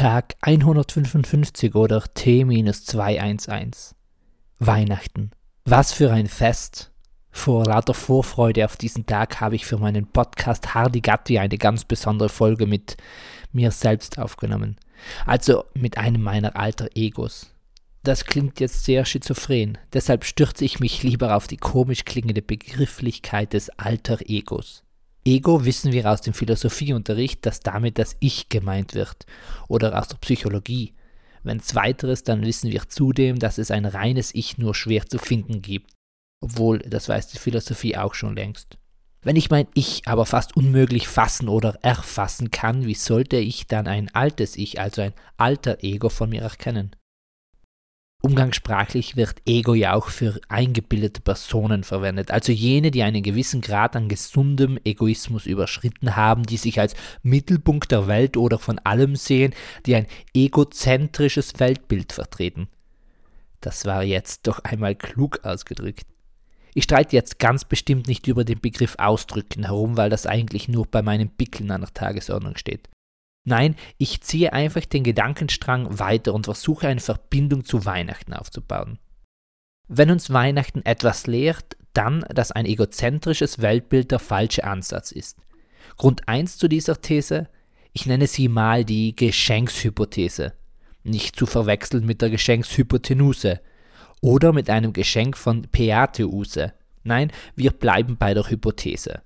Tag 155 oder T-211. Weihnachten. Was für ein Fest. Vor lauter Vorfreude auf diesen Tag habe ich für meinen Podcast Hardy Gatti eine ganz besondere Folge mit mir selbst aufgenommen. Also mit einem meiner alter Egos. Das klingt jetzt sehr schizophren, deshalb stürze ich mich lieber auf die komisch klingende Begrifflichkeit des alter Egos. Ego wissen wir aus dem Philosophieunterricht, dass damit das Ich gemeint wird oder aus der Psychologie. Wenn zweiteres, dann wissen wir zudem, dass es ein reines Ich nur schwer zu finden gibt, obwohl das weiß die Philosophie auch schon längst. Wenn ich mein Ich aber fast unmöglich fassen oder erfassen kann, wie sollte ich dann ein altes Ich, also ein alter Ego von mir erkennen? Umgangssprachlich wird Ego ja auch für eingebildete Personen verwendet, also jene, die einen gewissen Grad an gesundem Egoismus überschritten haben, die sich als Mittelpunkt der Welt oder von allem sehen, die ein egozentrisches Weltbild vertreten. Das war jetzt doch einmal klug ausgedrückt. Ich streite jetzt ganz bestimmt nicht über den Begriff Ausdrücken herum, weil das eigentlich nur bei meinem Pickeln an der Tagesordnung steht. Nein, ich ziehe einfach den Gedankenstrang weiter und versuche eine Verbindung zu Weihnachten aufzubauen. Wenn uns Weihnachten etwas lehrt, dann, dass ein egozentrisches Weltbild der falsche Ansatz ist. Grund 1 zu dieser These, ich nenne sie mal die Geschenkshypothese, nicht zu verwechseln mit der Geschenkshypotenuse oder mit einem Geschenk von Peateuse. Nein, wir bleiben bei der Hypothese.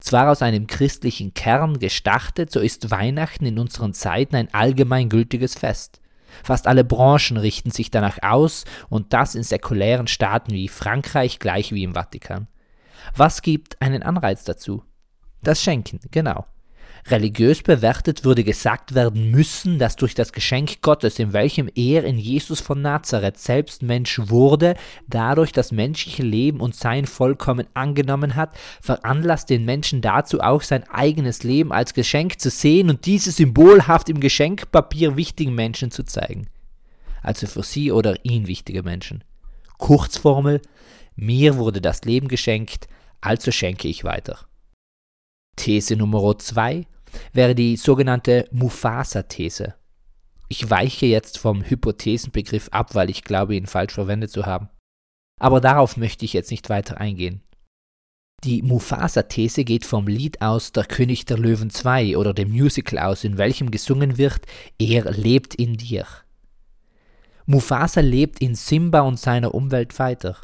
Zwar aus einem christlichen Kern gestartet, so ist Weihnachten in unseren Zeiten ein allgemeingültiges Fest. Fast alle Branchen richten sich danach aus und das in säkulären Staaten wie Frankreich gleich wie im Vatikan. Was gibt einen Anreiz dazu? Das Schenken, genau. Religiös bewertet würde gesagt werden müssen, dass durch das Geschenk Gottes, in welchem er in Jesus von Nazareth selbst Mensch wurde, dadurch das menschliche Leben und Sein vollkommen angenommen hat, veranlasst den Menschen dazu auch sein eigenes Leben als Geschenk zu sehen und dieses symbolhaft im Geschenkpapier wichtigen Menschen zu zeigen. Also für sie oder ihn wichtige Menschen. Kurzformel, mir wurde das Leben geschenkt, also schenke ich weiter. These Nummer 2 wäre die sogenannte Mufasa-These. Ich weiche jetzt vom Hypothesenbegriff ab, weil ich glaube, ihn falsch verwendet zu haben. Aber darauf möchte ich jetzt nicht weiter eingehen. Die Mufasa-These geht vom Lied aus Der König der Löwen 2 oder dem Musical aus, in welchem gesungen wird, er lebt in dir. Mufasa lebt in Simba und seiner Umwelt weiter.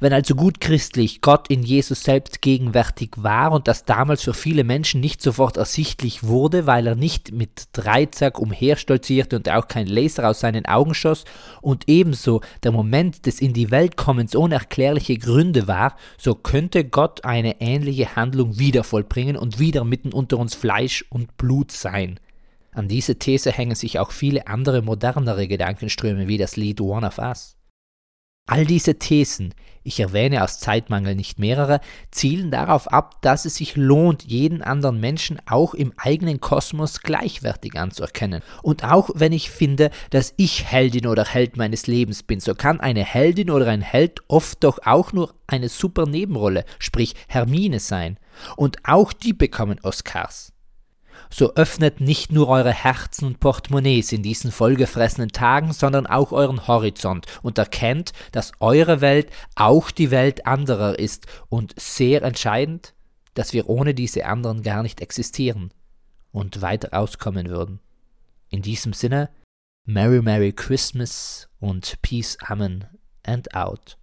Wenn also gut christlich Gott in Jesus selbst gegenwärtig war und das damals für viele Menschen nicht sofort ersichtlich wurde, weil er nicht mit Dreizack umherstolzierte und auch kein Laser aus seinen Augen schoss und ebenso der Moment des in die Welt kommens ohne erklärliche Gründe war, so könnte Gott eine ähnliche Handlung wieder vollbringen und wieder mitten unter uns Fleisch und Blut sein. An diese These hängen sich auch viele andere modernere Gedankenströme wie das Lied One of Us. All diese Thesen, ich erwähne aus Zeitmangel nicht mehrere, zielen darauf ab, dass es sich lohnt, jeden anderen Menschen auch im eigenen Kosmos gleichwertig anzuerkennen. Und auch wenn ich finde, dass ich Heldin oder Held meines Lebens bin, so kann eine Heldin oder ein Held oft doch auch nur eine super Nebenrolle, sprich Hermine sein. Und auch die bekommen Oscars so öffnet nicht nur eure Herzen und Portemonnaies in diesen vollgefressenen Tagen, sondern auch euren Horizont und erkennt, dass eure Welt auch die Welt anderer ist und sehr entscheidend, dass wir ohne diese anderen gar nicht existieren und weiter auskommen würden. In diesem Sinne, Merry Merry Christmas und Peace Amen and out.